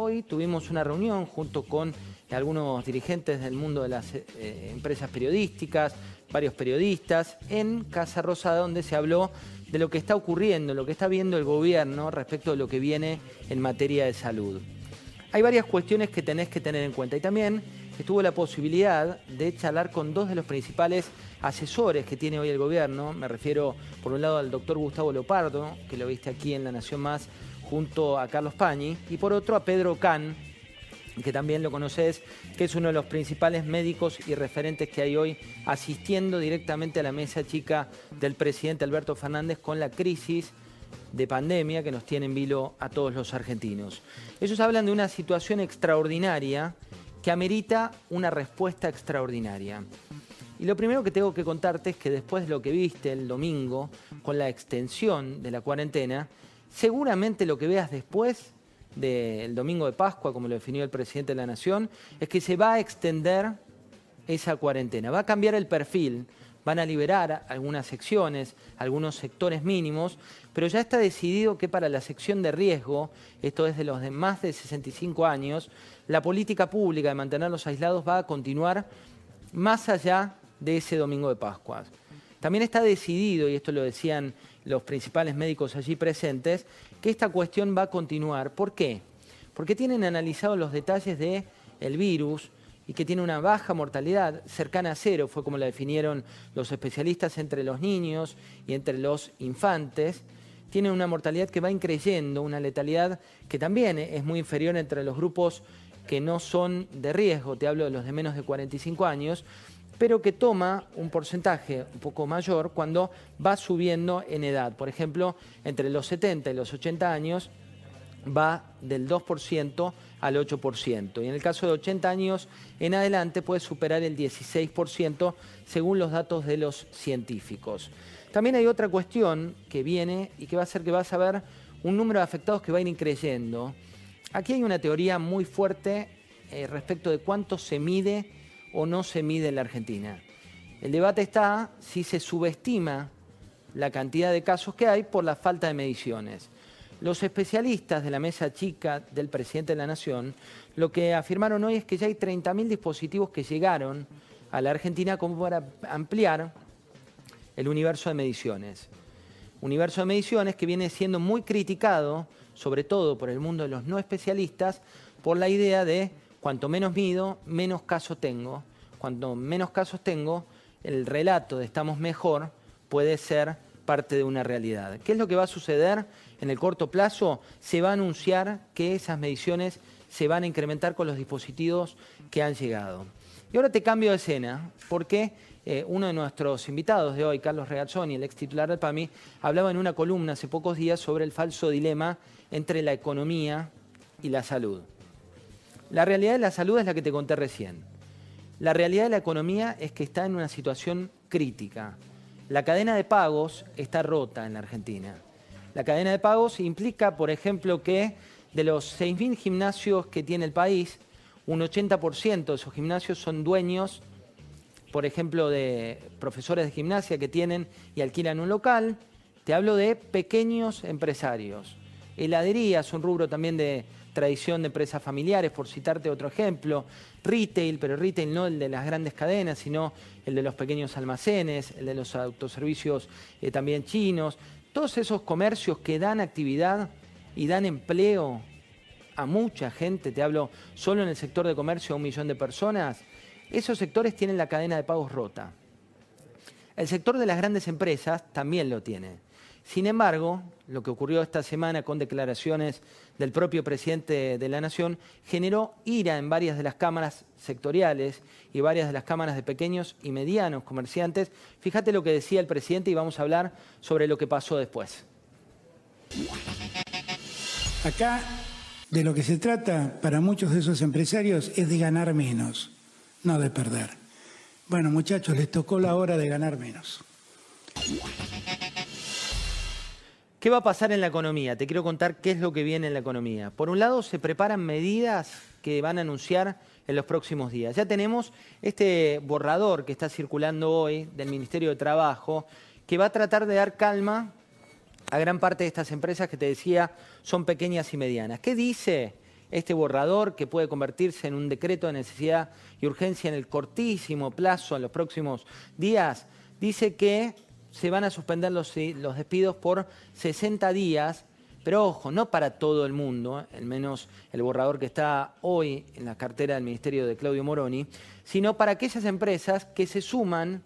hoy tuvimos una reunión junto con algunos dirigentes del mundo de las eh, empresas periodísticas, varios periodistas, en Casa Rosada, donde se habló de lo que está ocurriendo, lo que está viendo el gobierno respecto de lo que viene en materia de salud. Hay varias cuestiones que tenés que tener en cuenta y también estuvo la posibilidad de charlar con dos de los principales asesores que tiene hoy el gobierno. Me refiero, por un lado, al doctor Gustavo Leopardo, que lo viste aquí en La Nación Más, junto a Carlos Pañi, y por otro a Pedro Can, que también lo conoces, que es uno de los principales médicos y referentes que hay hoy asistiendo directamente a la mesa chica del presidente Alberto Fernández con la crisis de pandemia que nos tiene en vilo a todos los argentinos. Ellos hablan de una situación extraordinaria que amerita una respuesta extraordinaria. Y lo primero que tengo que contarte es que después de lo que viste el domingo con la extensión de la cuarentena, seguramente lo que veas después del domingo de Pascua, como lo definió el presidente de la Nación, es que se va a extender esa cuarentena, va a cambiar el perfil, van a liberar algunas secciones, algunos sectores mínimos, pero ya está decidido que para la sección de riesgo, esto es de los de más de 65 años, la política pública de mantenerlos aislados va a continuar más allá de ese domingo de Pascua. También está decidido, y esto lo decían los principales médicos allí presentes, que esta cuestión va a continuar. ¿Por qué? Porque tienen analizado los detalles del el virus y que tiene una baja mortalidad cercana a cero, fue como la definieron los especialistas entre los niños y entre los infantes. Tiene una mortalidad que va increyendo, una letalidad que también es muy inferior entre los grupos que no son de riesgo, te hablo de los de menos de 45 años, pero que toma un porcentaje un poco mayor cuando va subiendo en edad. Por ejemplo, entre los 70 y los 80 años va del 2% al 8%. Y en el caso de 80 años en adelante puede superar el 16% según los datos de los científicos. También hay otra cuestión que viene y que va a ser que vas a ver un número de afectados que va a ir increyendo. Aquí hay una teoría muy fuerte eh, respecto de cuánto se mide o no se mide en la Argentina. El debate está si se subestima la cantidad de casos que hay por la falta de mediciones. Los especialistas de la mesa chica del presidente de la Nación lo que afirmaron hoy es que ya hay 30.000 dispositivos que llegaron a la Argentina como para ampliar el universo de mediciones. Universo de mediciones que viene siendo muy criticado, sobre todo por el mundo de los no especialistas, por la idea de Cuanto menos mido, menos casos tengo. Cuanto menos casos tengo, el relato de estamos mejor puede ser parte de una realidad. ¿Qué es lo que va a suceder en el corto plazo? Se va a anunciar que esas mediciones se van a incrementar con los dispositivos que han llegado. Y ahora te cambio de escena, porque eh, uno de nuestros invitados de hoy, Carlos Regazzoni, el ex titular del PAMI, hablaba en una columna hace pocos días sobre el falso dilema entre la economía y la salud. La realidad de la salud es la que te conté recién. La realidad de la economía es que está en una situación crítica. La cadena de pagos está rota en la Argentina. La cadena de pagos implica, por ejemplo, que de los 6.000 gimnasios que tiene el país, un 80% de esos gimnasios son dueños, por ejemplo, de profesores de gimnasia que tienen y alquilan un local. Te hablo de pequeños empresarios. Heladería es un rubro también de tradición de empresas familiares, por citarte otro ejemplo, retail, pero retail no el de las grandes cadenas, sino el de los pequeños almacenes, el de los autoservicios eh, también chinos, todos esos comercios que dan actividad y dan empleo a mucha gente, te hablo solo en el sector de comercio a un millón de personas, esos sectores tienen la cadena de pagos rota. El sector de las grandes empresas también lo tiene. Sin embargo, lo que ocurrió esta semana con declaraciones del propio presidente de la Nación generó ira en varias de las cámaras sectoriales y varias de las cámaras de pequeños y medianos comerciantes. Fíjate lo que decía el presidente y vamos a hablar sobre lo que pasó después. Acá de lo que se trata para muchos de esos empresarios es de ganar menos, no de perder. Bueno, muchachos, les tocó la hora de ganar menos. ¿Qué va a pasar en la economía? Te quiero contar qué es lo que viene en la economía. Por un lado, se preparan medidas que van a anunciar en los próximos días. Ya tenemos este borrador que está circulando hoy del Ministerio de Trabajo, que va a tratar de dar calma a gran parte de estas empresas que te decía son pequeñas y medianas. ¿Qué dice este borrador que puede convertirse en un decreto de necesidad y urgencia en el cortísimo plazo, en los próximos días, dice que se van a suspender los, despidos por 60 días, pero ojo, no para todo el mundo, al menos el borrador que está hoy en la cartera del Ministerio de Claudio Moroni, sino para aquellas empresas que se suman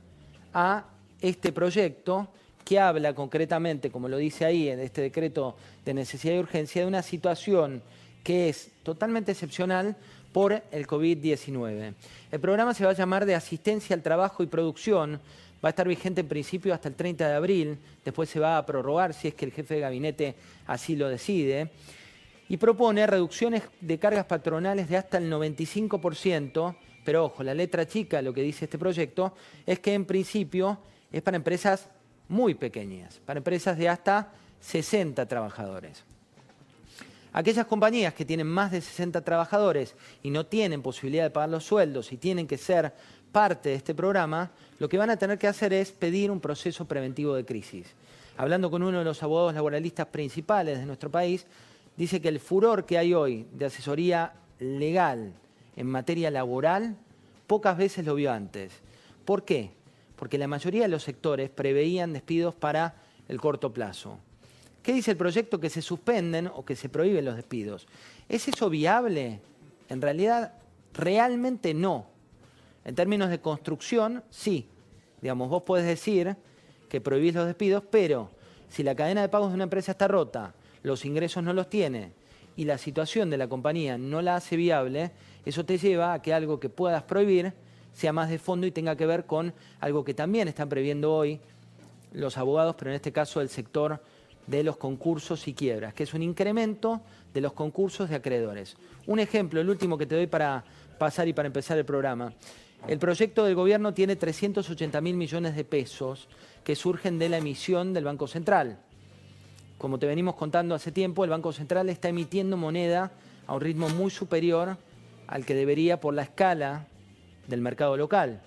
a este proyecto que habla concretamente, como lo dice ahí en este decreto de necesidad y urgencia, de una situación que es totalmente excepcional por el COVID-19. El programa se va a llamar de asistencia al trabajo y producción, va a estar vigente en principio hasta el 30 de abril, después se va a prorrogar si es que el jefe de gabinete así lo decide, y propone reducciones de cargas patronales de hasta el 95%, pero ojo, la letra chica, lo que dice este proyecto, es que en principio es para empresas muy pequeñas, para empresas de hasta 60 trabajadores. Aquellas compañías que tienen más de 60 trabajadores y no tienen posibilidad de pagar los sueldos y tienen que ser parte de este programa, lo que van a tener que hacer es pedir un proceso preventivo de crisis. Hablando con uno de los abogados laboralistas principales de nuestro país, dice que el furor que hay hoy de asesoría legal en materia laboral pocas veces lo vio antes. ¿Por qué? Porque la mayoría de los sectores preveían despidos para el corto plazo. ¿Qué dice el proyecto? Que se suspenden o que se prohíben los despidos. ¿Es eso viable? En realidad, realmente no. En términos de construcción, sí. Digamos, vos podés decir que prohibís los despidos, pero si la cadena de pagos de una empresa está rota, los ingresos no los tiene y la situación de la compañía no la hace viable, eso te lleva a que algo que puedas prohibir sea más de fondo y tenga que ver con algo que también están previendo hoy los abogados, pero en este caso el sector de los concursos y quiebras, que es un incremento de los concursos de acreedores. Un ejemplo, el último que te doy para pasar y para empezar el programa. El proyecto del gobierno tiene 380 mil millones de pesos que surgen de la emisión del Banco Central. Como te venimos contando hace tiempo, el Banco Central está emitiendo moneda a un ritmo muy superior al que debería por la escala del mercado local.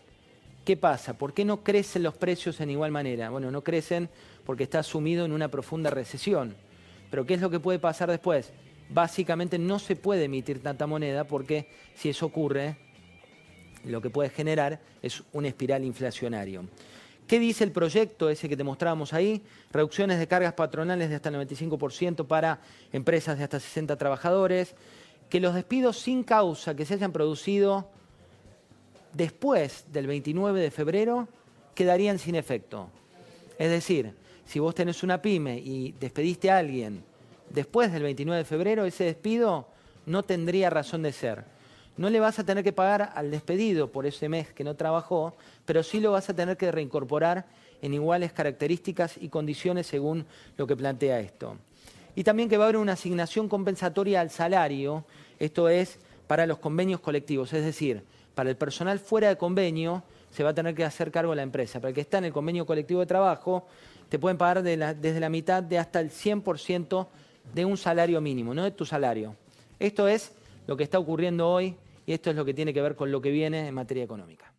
¿Qué pasa? ¿Por qué no crecen los precios en igual manera? Bueno, no crecen porque está sumido en una profunda recesión. Pero ¿qué es lo que puede pasar después? Básicamente no se puede emitir tanta moneda porque si eso ocurre, lo que puede generar es un espiral inflacionario. ¿Qué dice el proyecto ese que te mostrábamos ahí? Reducciones de cargas patronales de hasta el 95% para empresas de hasta 60 trabajadores, que los despidos sin causa que se hayan producido después del 29 de febrero quedarían sin efecto. Es decir, si vos tenés una pyme y despediste a alguien después del 29 de febrero, ese despido no tendría razón de ser no le vas a tener que pagar al despedido por ese mes que no trabajó, pero sí lo vas a tener que reincorporar en iguales características y condiciones según lo que plantea esto. Y también que va a haber una asignación compensatoria al salario, esto es para los convenios colectivos, es decir, para el personal fuera de convenio se va a tener que hacer cargo la empresa. Para el que está en el convenio colectivo de trabajo, te pueden pagar desde la mitad de hasta el 100% de un salario mínimo, no de tu salario. Esto es lo que está ocurriendo hoy y esto es lo que tiene que ver con lo que viene en materia económica.